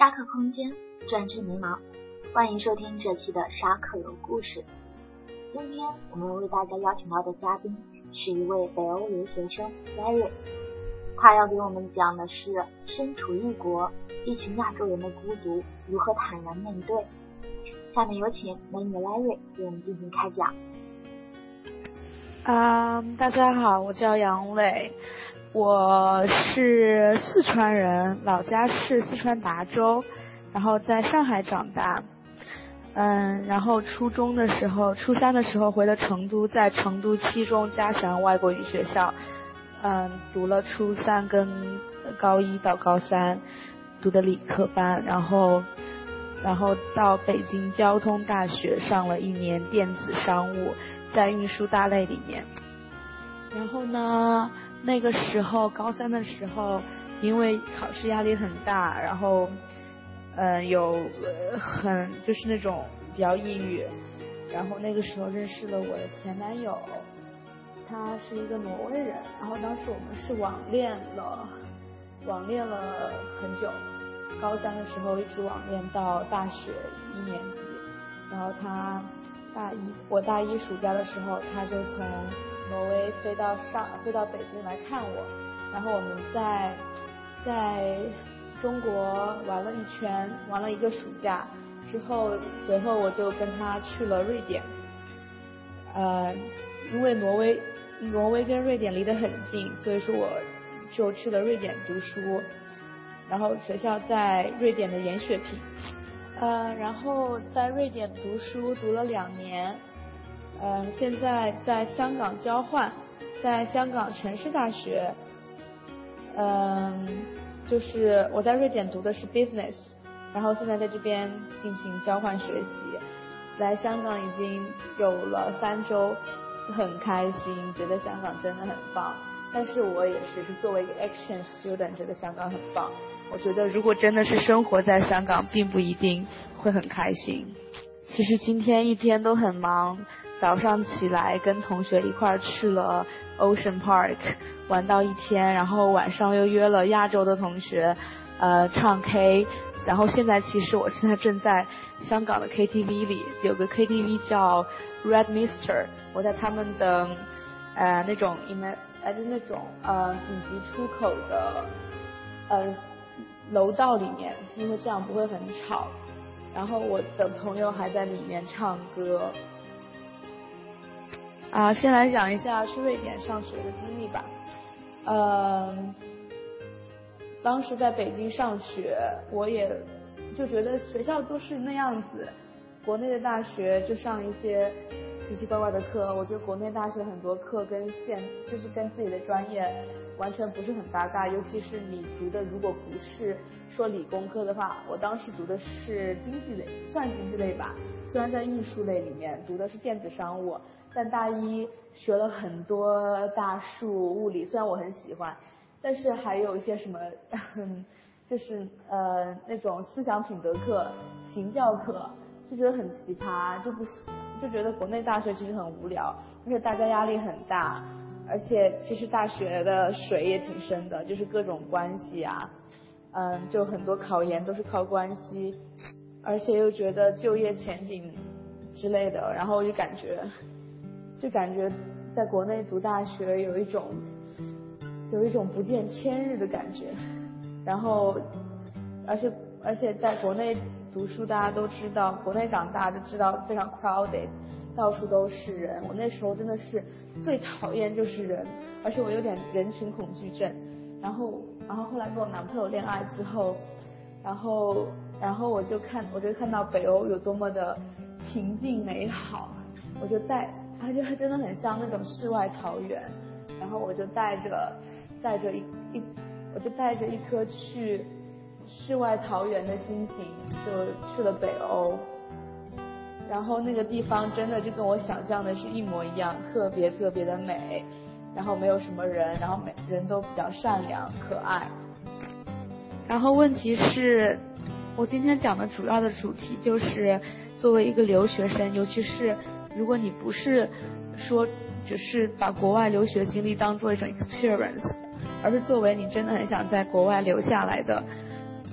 沙克空间，专治迷茫。欢迎收听这期的沙克有故事。今天我们为大家邀请到的嘉宾是一位北欧留学生 Larry，他要给我们讲的是身处异国，一群亚洲人的孤独如何坦然面对。下面有请美女 Larry 给我们进行开讲。啊，大家好，我叫杨磊。我是四川人，老家是四川达州，然后在上海长大。嗯，然后初中的时候，初三的时候回了成都，在成都七中嘉祥外国语学校，嗯，读了初三跟高一到高三读的理科班，然后，然后到北京交通大学上了一年电子商务，在运输大类里面。然后呢？那个时候，高三的时候，因为考试压力很大，然后，嗯，有很就是那种比较抑郁，然后那个时候认识了我的前男友，他是一个挪威人，然后当时我们是网恋了，网恋了很久，高三的时候一直网恋到大学一年级，然后他大一，我大一暑假的时候，他就从。挪威飞到上飞到北京来看我，然后我们在在中国玩了一圈，玩了一个暑假之后，随后我就跟他去了瑞典。呃，因为挪威挪威跟瑞典离得很近，所以说我就去了瑞典读书。然后学校在瑞典的盐雪坪，呃，然后在瑞典读书读了两年。嗯，现在在香港交换，在香港城市大学，嗯，就是我在瑞典读的是 business，然后现在在这边进行交换学习，来香港已经有了三周，很开心，觉得香港真的很棒。但是我也是是作为一个 action student，觉得香港很棒。我觉得如果真的是生活在香港，并不一定会很开心。其实今天一天都很忙。早上起来跟同学一块儿去了 Ocean Park 玩到一天，然后晚上又约了亚洲的同学，呃唱 K，然后现在其实我现在正在香港的 KTV 里，有个 KTV 叫 Red Mister，我在他们的呃那种 e m 呃就那种呃紧急出口的呃楼道里面，因为这样不会很吵，然后我的朋友还在里面唱歌。啊，先来讲一下去瑞典上学的经历吧。嗯，当时在北京上学，我也就觉得学校都是那样子。国内的大学就上一些奇奇怪怪的课，我觉得国内大学很多课跟现就是跟自己的专业完全不是很搭嘎，尤其是你读的如果不是说理工科的话，我当时读的是经济类，算经济类吧，虽然在运输类里面读的是电子商务。但大一学了很多大数物理，虽然我很喜欢，但是还有一些什么，就是呃那种思想品德课、行教课，就觉得很奇葩，就不就觉得国内大学其实很无聊，而且大家压力很大，而且其实大学的水也挺深的，就是各种关系啊，嗯，就很多考研都是靠关系，而且又觉得就业前景之类的，然后我就感觉。就感觉在国内读大学有一种有一种不见天日的感觉，然后而且而且在国内读书，大家都知道，国内长大就知道非常 crowded，到处都是人。我那时候真的是最讨厌就是人，而且我有点人群恐惧症。然后然后后来跟我男朋友恋爱之后，然后然后我就看我就看到北欧有多么的平静美好，我就在。而且它真的很像那种世外桃源，然后我就带着带着一一，我就带着一颗去世外桃源的心情，就去了北欧。然后那个地方真的就跟我想象的是一模一样，特别特别的美，然后没有什么人，然后每人都比较善良可爱。然后问题是，我今天讲的主要的主题就是作为一个留学生，尤其是。如果你不是说只是把国外留学经历当做一种 experience，而是作为你真的很想在国外留下来的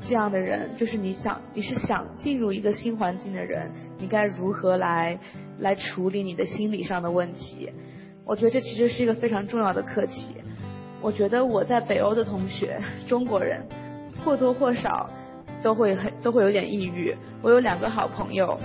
这样的人，就是你想你是想进入一个新环境的人，你该如何来来处理你的心理上的问题？我觉得这其实是一个非常重要的课题。我觉得我在北欧的同学，中国人或多或少都会很都会有点抑郁。我有两个好朋友，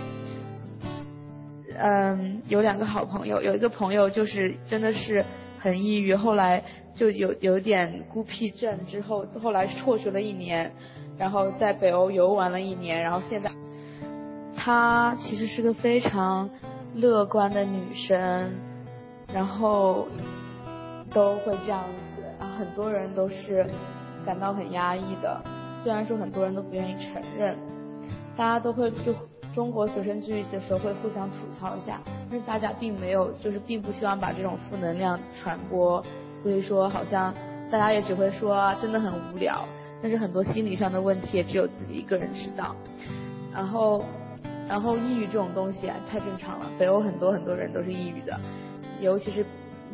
嗯，有两个好朋友，有一个朋友就是真的是很抑郁，后来就有有点孤僻症，之后后来辍学了一年，然后在北欧游玩了一年，然后现在她其实是个非常乐观的女生，然后都会这样子，然后。很多人都是感到很压抑的，虽然说很多人都不愿意承认，大家都会就中国学生聚一起的时候会互相吐槽一下，但是大家并没有就是并不希望把这种负能量传播，所以说好像大家也只会说真的很无聊，但是很多心理上的问题也只有自己一个人知道，然后然后抑郁这种东西啊太正常了，北欧很多很多人都是抑郁的，尤其是。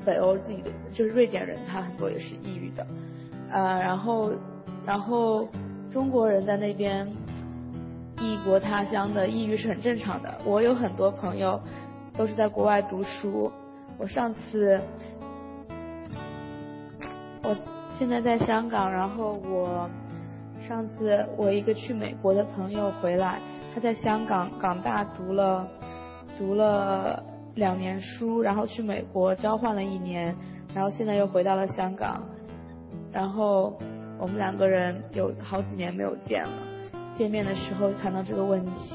北欧自己的就是瑞典人，他很多也是抑郁的，呃，然后然后中国人在那边异国他乡的抑郁是很正常的。我有很多朋友都是在国外读书，我上次我现在在香港，然后我上次我一个去美国的朋友回来，他在香港港大读了读了。两年书，然后去美国交换了一年，然后现在又回到了香港，然后我们两个人有好几年没有见了，见面的时候谈到这个问题，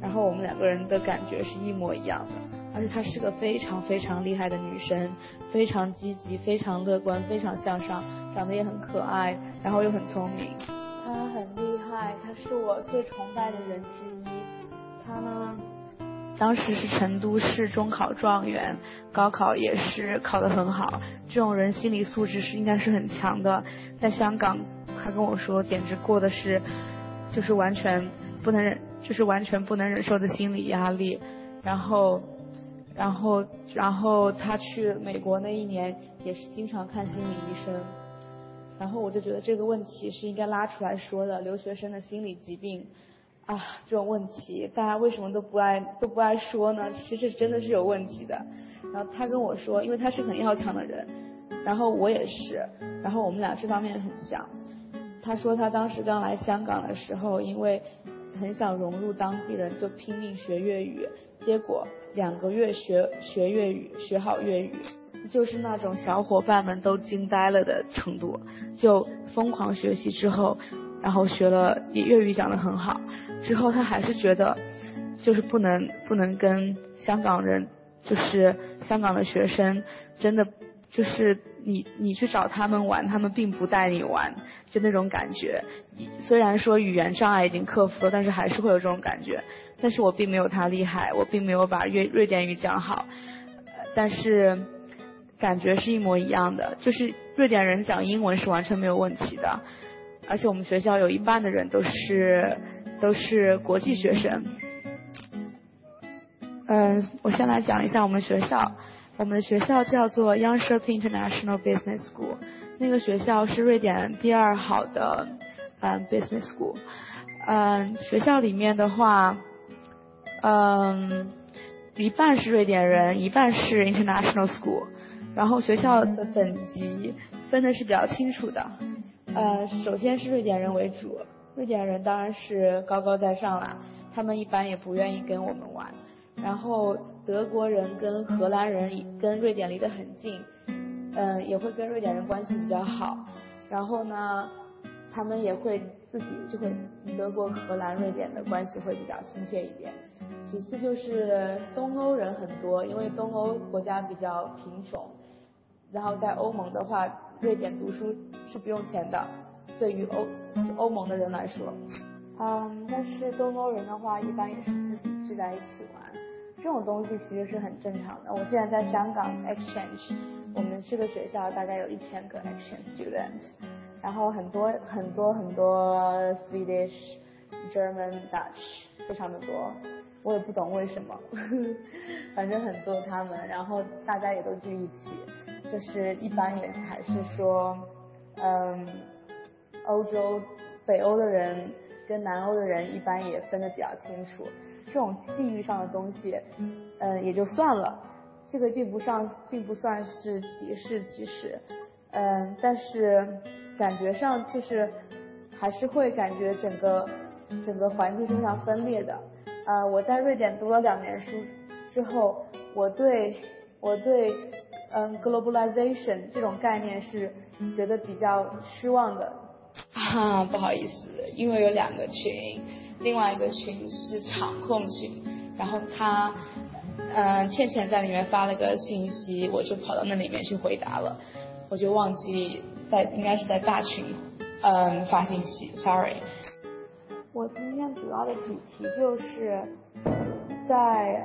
然后我们两个人的感觉是一模一样的，而且她是个非常非常厉害的女生，非常积极，非常乐观，非常向上，长得也很可爱，然后又很聪明，她很厉害，她是我最崇拜的人之一，她呢。当时是成都市中考状元，高考也是考得很好。这种人心理素质是应该是很强的。在香港，他跟我说，简直过的是，就是完全不能忍，就是完全不能忍受的心理压力。然后，然后，然后他去美国那一年也是经常看心理医生。然后我就觉得这个问题是应该拉出来说的，留学生的心理疾病。啊，这种问题大家为什么都不爱都不爱说呢？其实这真的是有问题的。然后他跟我说，因为他是很要强的人，然后我也是，然后我们俩这方面很像。他说他当时刚来香港的时候，因为很想融入当地人，就拼命学粤语，结果两个月学学粤语，学好粤语，就是那种小伙伴们都惊呆了的程度，就疯狂学习之后，然后学了粤语讲得很好。之后他还是觉得，就是不能不能跟香港人，就是香港的学生，真的就是你你去找他们玩，他们并不带你玩，就那种感觉。虽然说语言障碍已经克服了，但是还是会有这种感觉。但是我并没有他厉害，我并没有把瑞瑞典语讲好，但是感觉是一模一样的，就是瑞典人讲英文是完全没有问题的，而且我们学校有一半的人都是。都是国际学生。嗯，我先来讲一下我们学校。我们的学校叫做 y o u n g s h i p International Business School，那个学校是瑞典第二好的嗯 business school。嗯，学校里面的话，嗯，一半是瑞典人，一半是 international school。然后学校的等级分的是比较清楚的。呃，首先是瑞典人为主。瑞典人当然是高高在上啦，他们一般也不愿意跟我们玩。然后德国人跟荷兰人跟瑞典离得很近，嗯，也会跟瑞典人关系比较好。然后呢，他们也会自己就会德国、荷兰、瑞典的关系会比较亲切一点。其次就是东欧人很多，因为东欧国家比较贫穷。然后在欧盟的话，瑞典读书是不用钱的。对于欧欧盟的人来说，嗯，但是东欧人的话，一般也是自己聚在一起玩，这种东西其实是很正常的。我现在在香港 exchange，我们这个学校大概有一千个 exchange students，然后很多很多很多 Swedish、German、Dutch，非常的多，我也不懂为什么，反正很多他们，然后大家也都聚一起，就是一般也还是说，嗯。欧洲北欧的人跟南欧的人一般也分得比较清楚，这种地域上的东西，嗯，也就算了，这个并不上，并不算是歧视，其实，嗯，但是感觉上就是还是会感觉整个整个环境是非常分裂的。呃，我在瑞典读了两年书之后，我对我对嗯 globalization 这种概念是觉得比较失望的。啊，不好意思，因为有两个群，另外一个群是场控群，然后他，嗯，倩倩在里面发了个信息，我就跑到那里面去回答了，我就忘记在应该是在大群，嗯，发信息，sorry。我今天主要的主题就是在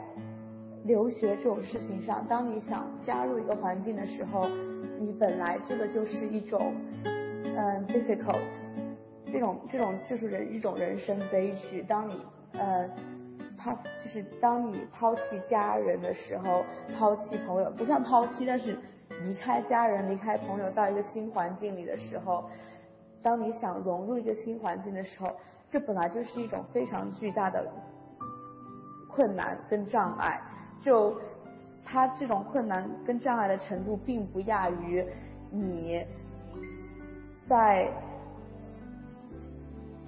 留学这种事情上，当你想加入一个环境的时候，你本来这个就是一种。嗯，difficult，这种这种就是人一种人生悲剧。当你呃抛就是当你抛弃家人的时候，抛弃朋友，不算抛弃，但是离开家人、离开朋友，到一个新环境里的时候，当你想融入一个新环境的时候，这本来就是一种非常巨大的困难跟障碍。就他这种困难跟障碍的程度，并不亚于你。在，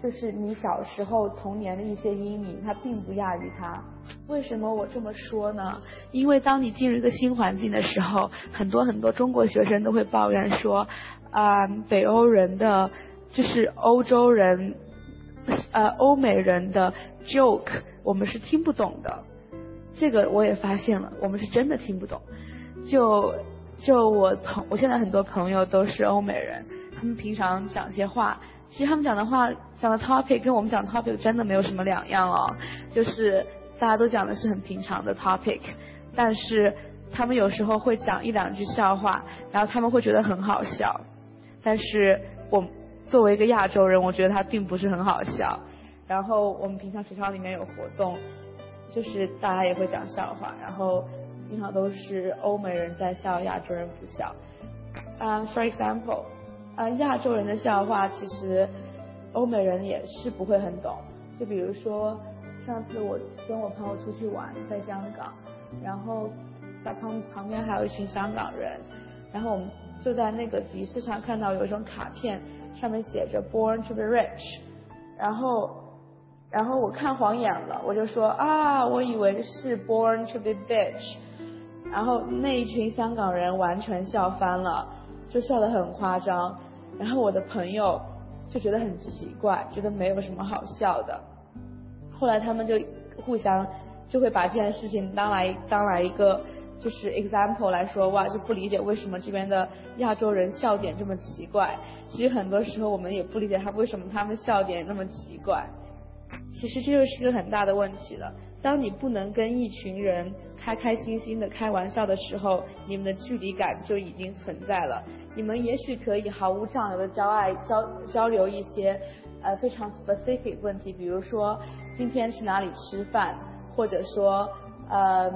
就是你小时候童年的一些阴影，它并不亚于它。为什么我这么说呢？因为当你进入一个新环境的时候，很多很多中国学生都会抱怨说，啊，北欧人的就是欧洲人，呃，欧美人的 joke 我们是听不懂的。这个我也发现了，我们是真的听不懂。就就我朋，我现在很多朋友都是欧美人。他们平常讲些话，其实他们讲的话讲的 topic 跟我们讲 topic 真的没有什么两样哦，就是大家都讲的是很平常的 topic，但是他们有时候会讲一两句笑话，然后他们会觉得很好笑，但是我作为一个亚洲人，我觉得他并不是很好笑。然后我们平常学校里面有活动，就是大家也会讲笑话，然后经常都是欧美人在笑，亚洲人不笑。嗯，for example。啊，亚洲人的笑话其实欧美人也是不会很懂。就比如说，上次我跟我朋友出去玩，在香港，然后在旁旁边还有一群香港人，然后我们就在那个集市上看到有一种卡片，上面写着 “Born to be rich”，然后然后我看晃眼了，我就说啊，我以为是 “Born to be bitch”，然后那一群香港人完全笑翻了，就笑得很夸张。然后我的朋友就觉得很奇怪，觉得没有什么好笑的。后来他们就互相就会把这件事情当来当来一个就是 example 来说，哇，就不理解为什么这边的亚洲人笑点这么奇怪。其实很多时候我们也不理解他为什么他们笑点那么奇怪。其实这就是个很大的问题了。当你不能跟一群人开开心心的开玩笑的时候，你们的距离感就已经存在了。你们也许可以毫无障碍的交爱交交流一些呃非常 specific 问题，比如说今天去哪里吃饭，或者说呃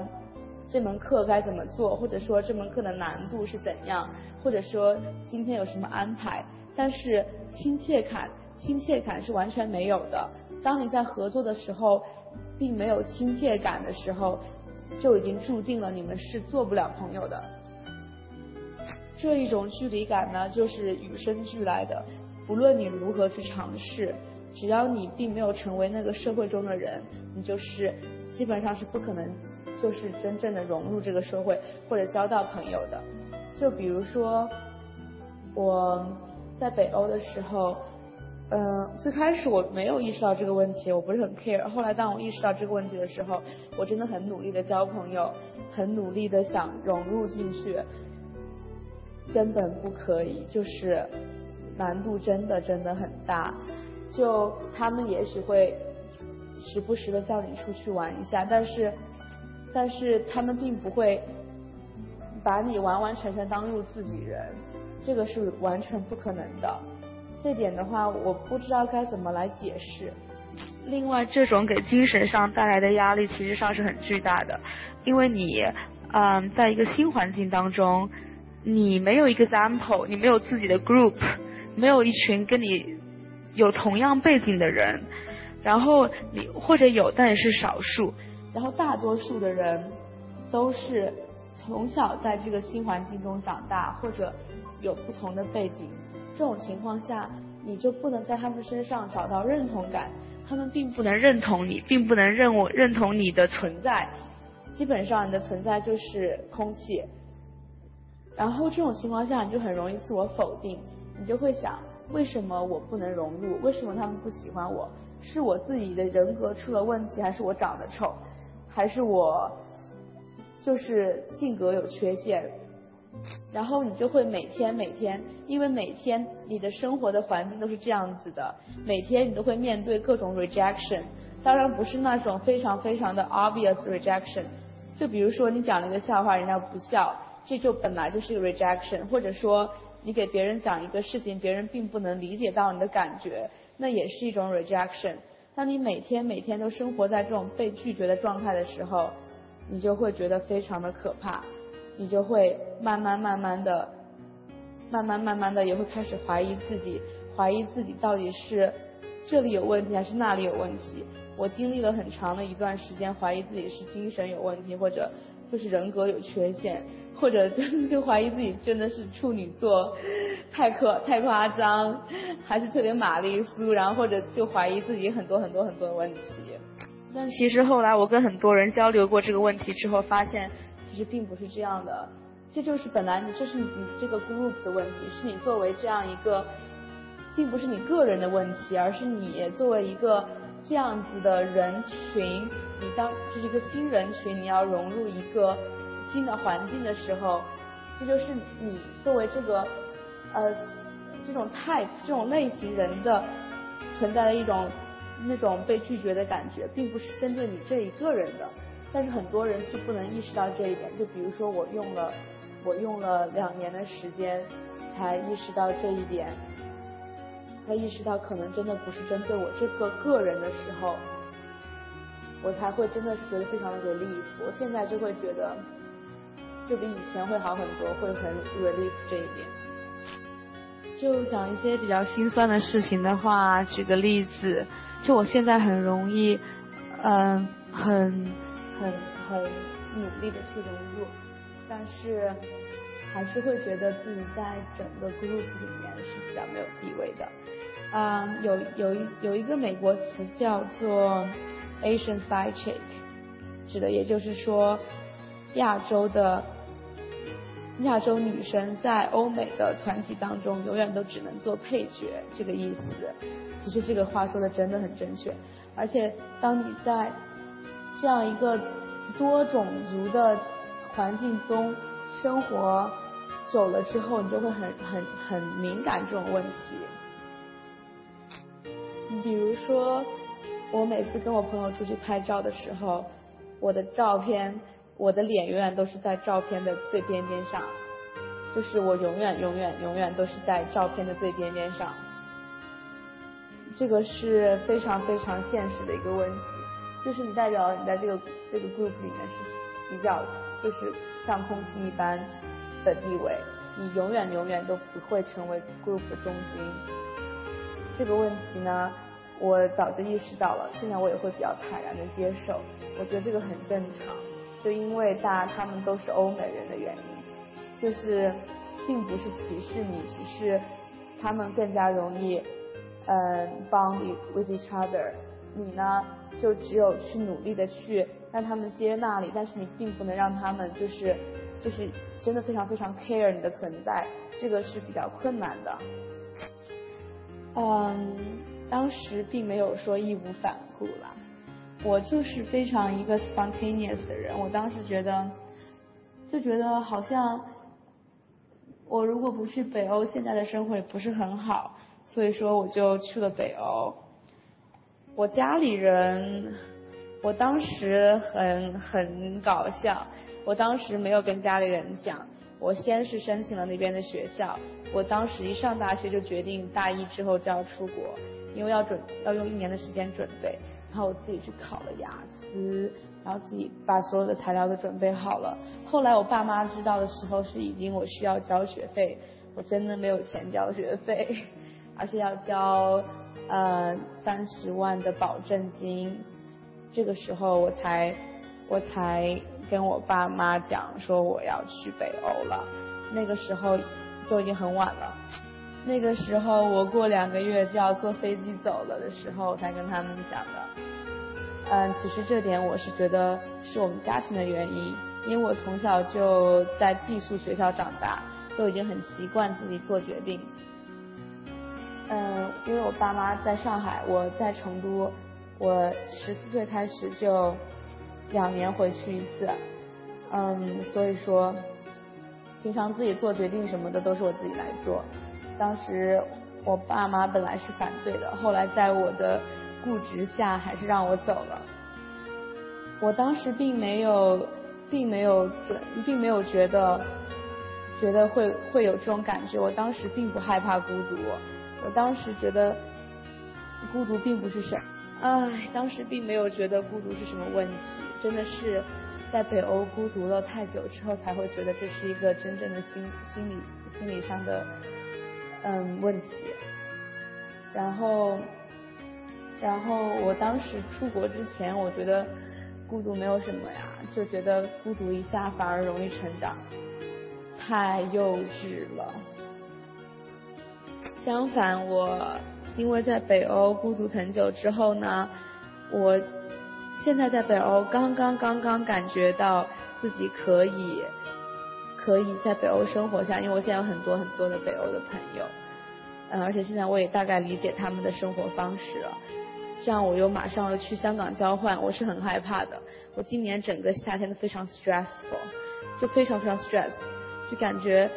这门课该怎么做，或者说这门课的难度是怎样，或者说今天有什么安排。但是亲切感亲切感是完全没有的。当你在合作的时候。并没有亲切感的时候，就已经注定了你们是做不了朋友的。这一种距离感呢，就是与生俱来的。不论你如何去尝试，只要你并没有成为那个社会中的人，你就是基本上是不可能，就是真正的融入这个社会或者交到朋友的。就比如说我在北欧的时候。嗯，最开始我没有意识到这个问题，我不是很 care。后来当我意识到这个问题的时候，我真的很努力的交朋友，很努力的想融入进去，根本不可以，就是难度真的真的很大。就他们也许会时不时的叫你出去玩一下，但是但是他们并不会把你完完全全当入自己人，这个是完全不可能的。这点的话，我不知道该怎么来解释。另外，这种给精神上带来的压力，其实上是很巨大的，因为你，嗯，在一个新环境当中，你没有一个 example，你没有自己的 group，没有一群跟你有同样背景的人，然后你或者有，但也是少数，然后大多数的人都是从小在这个新环境中长大，或者有不同的背景，这种情况下，你就不能在他们身上找到认同感，他们并不能认同你，并不能认我认同你的存在，基本上你的存在就是空气。然后这种情况下，你就很容易自我否定，你就会想，为什么我不能融入？为什么他们不喜欢我？是我自己的人格出了问题，还是我长得丑，还是我就是性格有缺陷？然后你就会每天每天，因为每天你的生活的环境都是这样子的，每天你都会面对各种 rejection，当然不是那种非常非常的 obvious rejection，就比如说你讲了一个笑话，人家不笑。这就本来就是一个 rejection，或者说你给别人讲一个事情，别人并不能理解到你的感觉，那也是一种 rejection。当你每天每天都生活在这种被拒绝的状态的时候，你就会觉得非常的可怕，你就会慢慢慢慢的，慢慢慢慢的也会开始怀疑自己，怀疑自己到底是这里有问题还是那里有问题。我经历了很长的一段时间，怀疑自己是精神有问题，或者就是人格有缺陷。或者 就怀疑自己真的是处女座，太可太夸张，还是特别玛丽苏，然后或者就怀疑自己很多很多很多的问题。但其实后来我跟很多人交流过这个问题之后，发现其实并不是这样的。这就是本来你这是你这个 group 的问题，是你作为这样一个，并不是你个人的问题，而是你作为一个这样子的人群，你当这是一个新人群，你要融入一个。新的环境的时候，这就是你作为这个呃这种 type 这种类型人的存在的一种那种被拒绝的感觉，并不是针对你这一个人的。但是很多人是不能意识到这一点。就比如说我用了我用了两年的时间才意识到这一点，才意识到可能真的不是针对我这个个人的时候，我才会真的是觉得非常的 relief。我现在就会觉得。就比以前会好很多，会很 relief 这一点。就讲一些比较心酸的事情的话，举个例子，就我现在很容易，嗯，很很很努力的去融入，但是还是会觉得自己在整个 group 里面是比较没有地位的。嗯，有有一有一个美国词叫做 Asian side chick，指的也就是说亚洲的。亚洲女生在欧美的团体当中，永远都只能做配角，这个意思。其实这个话说的真的很正确。而且当你在这样一个多种族的环境中生活久了之后，你就会很很很敏感这种问题。比如说，我每次跟我朋友出去拍照的时候，我的照片。我的脸永远都是在照片的最边边上，就是我永远永远永远都是在照片的最边边上，这个是非常非常现实的一个问题，就是你代表你在这个这个 group 里面是比较就是像空气一般的地位，你永远永远都不会成为 group 的中心。这个问题呢，我早就意识到了，现在我也会比较坦然的接受，我觉得这个很正常。就因为大家他们都是欧美人的原因，就是并不是歧视你，只是他们更加容易嗯 bond with each other。你呢，就只有去努力的去让他们接纳你，但是你并不能让他们就是就是真的非常非常 care 你的存在，这个是比较困难的。嗯，当时并没有说义无反顾啦。我就是非常一个 spontaneous 的人，我当时觉得，就觉得好像，我如果不去北欧，现在的生活也不是很好，所以说我就去了北欧。我家里人，我当时很很搞笑，我当时没有跟家里人讲，我先是申请了那边的学校，我当时一上大学就决定大一之后就要出国，因为要准要用一年的时间准备。然后我自己去考了雅思，然后自己把所有的材料都准备好了。后来我爸妈知道的时候，是已经我需要交学费，我真的没有钱交学费，而且要交呃三十万的保证金，这个时候我才我才跟我爸妈讲说我要去北欧了，那个时候就已经很晚了。那个时候我过两个月就要坐飞机走了的时候，才跟他们讲的。嗯，其实这点我是觉得是我们家庭的原因，因为我从小就在寄宿学校长大，就已经很习惯自己做决定。嗯，因为我爸妈在上海，我在成都，我十四岁开始就两年回去一次，嗯，所以说平常自己做决定什么的都是我自己来做。当时我爸妈本来是反对的，后来在我的固执下还是让我走了。我当时并没有，并没有准，并没有觉得，觉得会会有这种感觉。我当时并不害怕孤独，我当时觉得孤独并不是什么，唉，当时并没有觉得孤独是什么问题。真的是在北欧孤独了太久之后，才会觉得这是一个真正的心心理心理上的。嗯，问题。然后，然后我当时出国之前，我觉得孤独没有什么呀，就觉得孤独一下反而容易成长，太幼稚了。相反，我因为在北欧孤独很久之后呢，我现在在北欧刚刚刚刚感觉到自己可以。可以在北欧生活下，因为我现在有很多很多的北欧的朋友，嗯，而且现在我也大概理解他们的生活方式了。这样我又马上要去香港交换，我是很害怕的。我今年整个夏天都非常 stressful，就非常非常 stress，就感觉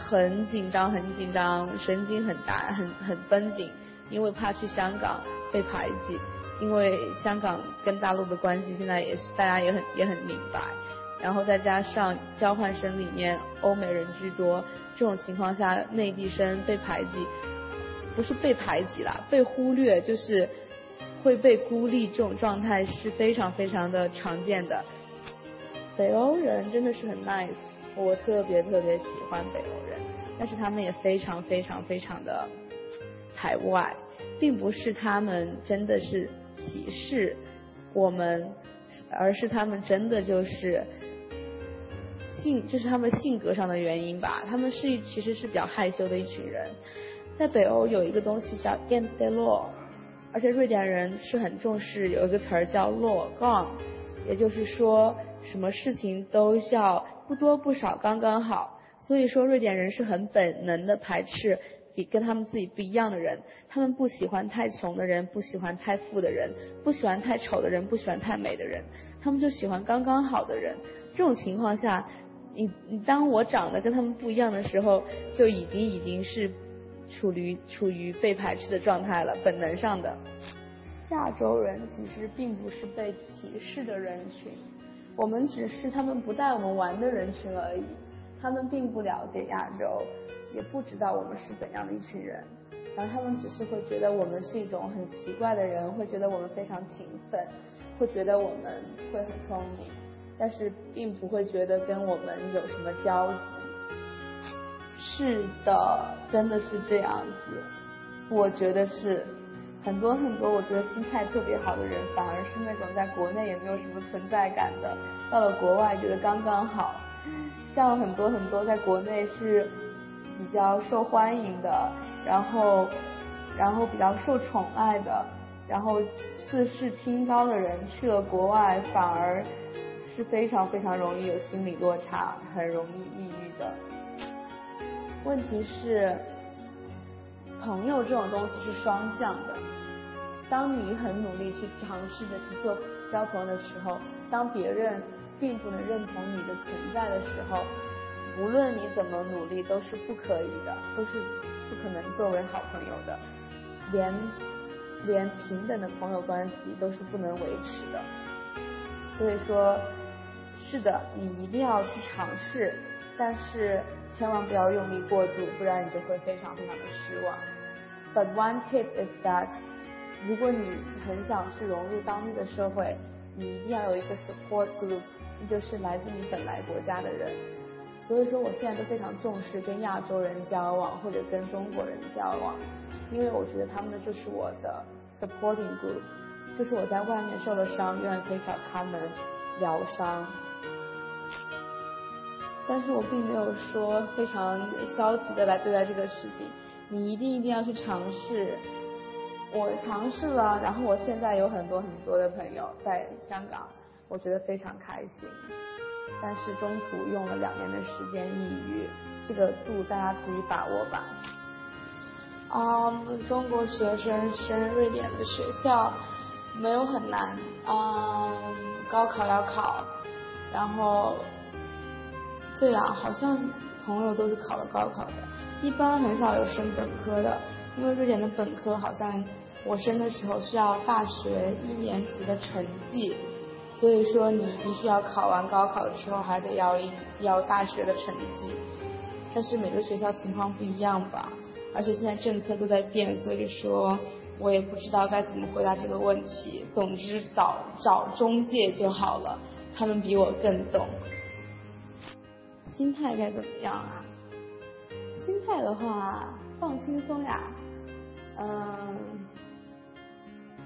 很紧张很紧张，神经很大很很绷紧，因为怕去香港被排挤，因为香港跟大陆的关系现在也是大家也很也很明白。然后再加上交换生里面欧美人居多，这种情况下内地生被排挤，不是被排挤啦，被忽略就是会被孤立，这种状态是非常非常的常见的。北欧人真的是很 nice，我特别特别喜欢北欧人，但是他们也非常非常非常的排外，并不是他们真的是歧视我们，而是他们真的就是。性，这是他们性格上的原因吧。他们是其实是比较害羞的一群人。在北欧有一个东西叫 e n d e l o 而且瑞典人是很重视有一个词儿叫 lagom，也就是说什么事情都要不多不少刚刚好。所以说瑞典人是很本能的排斥比跟他们自己不一样的人。他们不喜欢太穷的人，不喜欢太富的人，不喜欢太丑的人，不喜欢太美的人。他们就喜欢刚刚好的人。这种情况下。你你当我长得跟他们不一样的时候，就已经已经是处于处于被排斥的状态了，本能上的。亚洲人其实并不是被歧视的人群，我们只是他们不带我们玩的人群而已。他们并不了解亚洲，也不知道我们是怎样的一群人，然后他们只是会觉得我们是一种很奇怪的人，会觉得我们非常勤奋，会觉得我们会很聪明。但是并不会觉得跟我们有什么交集。是的，真的是这样子。我觉得是很多很多，我觉得心态特别好的人，反而是那种在国内也没有什么存在感的，到了国外觉得刚刚好。像很多很多在国内是比较受欢迎的，然后然后比较受宠爱的，然后自视清高的人，去了国外反而。是非常非常容易有心理落差，很容易抑郁的。问题是，朋友这种东西是双向的。当你很努力去尝试着去做交朋友的时候，当别人并不能认同你的存在的时候，无论你怎么努力都是不可以的，都是不可能作为好朋友的，连连平等的朋友关系都是不能维持的。所以说。是的，你一定要去尝试，但是千万不要用力过度，不然你就会非常非常的失望。But one tip is that，如果你很想去融入当地的社会，你一定要有一个 support group，就是来自你本来国家的人。所以说，我现在都非常重视跟亚洲人交往或者跟中国人交往，因为我觉得他们就是我的 supporting group，就是我在外面受了伤，永远可以找他们疗伤。但是我并没有说非常消极的来对待这个事情，你一定一定要去尝试。我尝试了，然后我现在有很多很多的朋友在香港，我觉得非常开心。但是中途用了两年的时间抑郁，这个度大家自己把握吧。嗯，中国学生升瑞典的学校没有很难，嗯，高考要考，然后，对啊，好像朋友都是考了高考的，一般很少有升本科的，因为瑞典的本科好像。我升的时候是要大学一年级的成绩，所以说你必须要考完高考之后还得要一要大学的成绩，但是每个学校情况不一样吧，而且现在政策都在变，所以说我也不知道该怎么回答这个问题。总之找找中介就好了，他们比我更懂。心态该怎么样啊？心态的话，放轻松呀，嗯。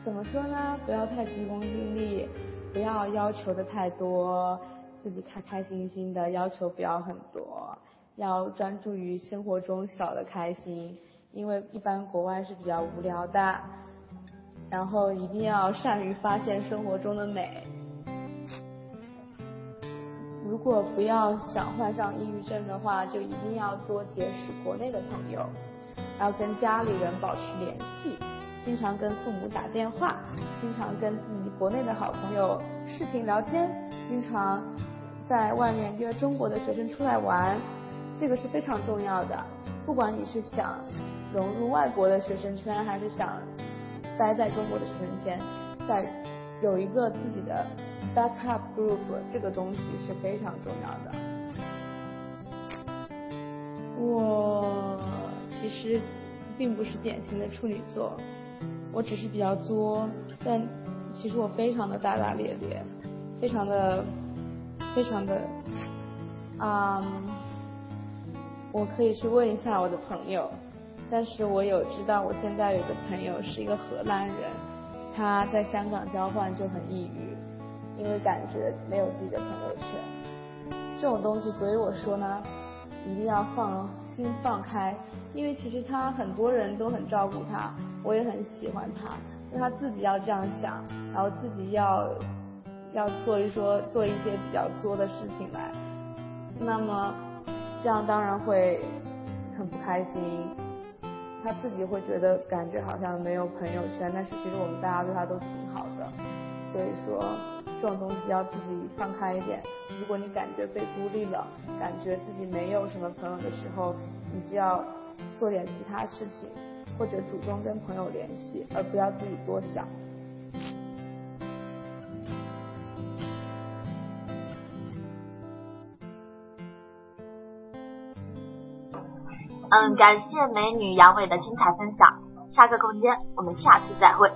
怎么说呢？不要太急功近利，不要要求的太多，自己开开心心的，要求不要很多，要专注于生活中小的开心，因为一般国外是比较无聊的。然后一定要善于发现生活中的美。如果不要想患上抑郁症的话，就一定要多结识国内的朋友，要跟家里人保持联系。经常跟父母打电话，经常跟自己国内的好朋友视频聊天，经常在外面约中国的学生出来玩，这个是非常重要的。不管你是想融入外国的学生圈，还是想待在中国的学生圈，在有一个自己的 backup group，这个东西是非常重要的。我其实并不是典型的处女座。我只是比较作，但其实我非常的大大咧咧，非常的，非常的，啊，我可以去问一下我的朋友，但是我有知道我现在有个朋友是一个荷兰人，他在香港交换就很抑郁，因为感觉没有自己的朋友圈，这种东西，所以我说呢，一定要放心放开，因为其实他很多人都很照顾他。我也很喜欢他，那他自己要这样想，然后自己要要做一说做一些比较作的事情来，那么这样当然会很不开心，他自己会觉得感觉好像没有朋友圈，但是其实我们大家对他都挺好的，所以说这种东西要自己放开一点。如果你感觉被孤立了，感觉自己没有什么朋友的时候，你就要做点其他事情。或者主动跟朋友联系，而不要自己多想。嗯，感谢美女杨伟的精彩分享。沙克空间，我们下次再会。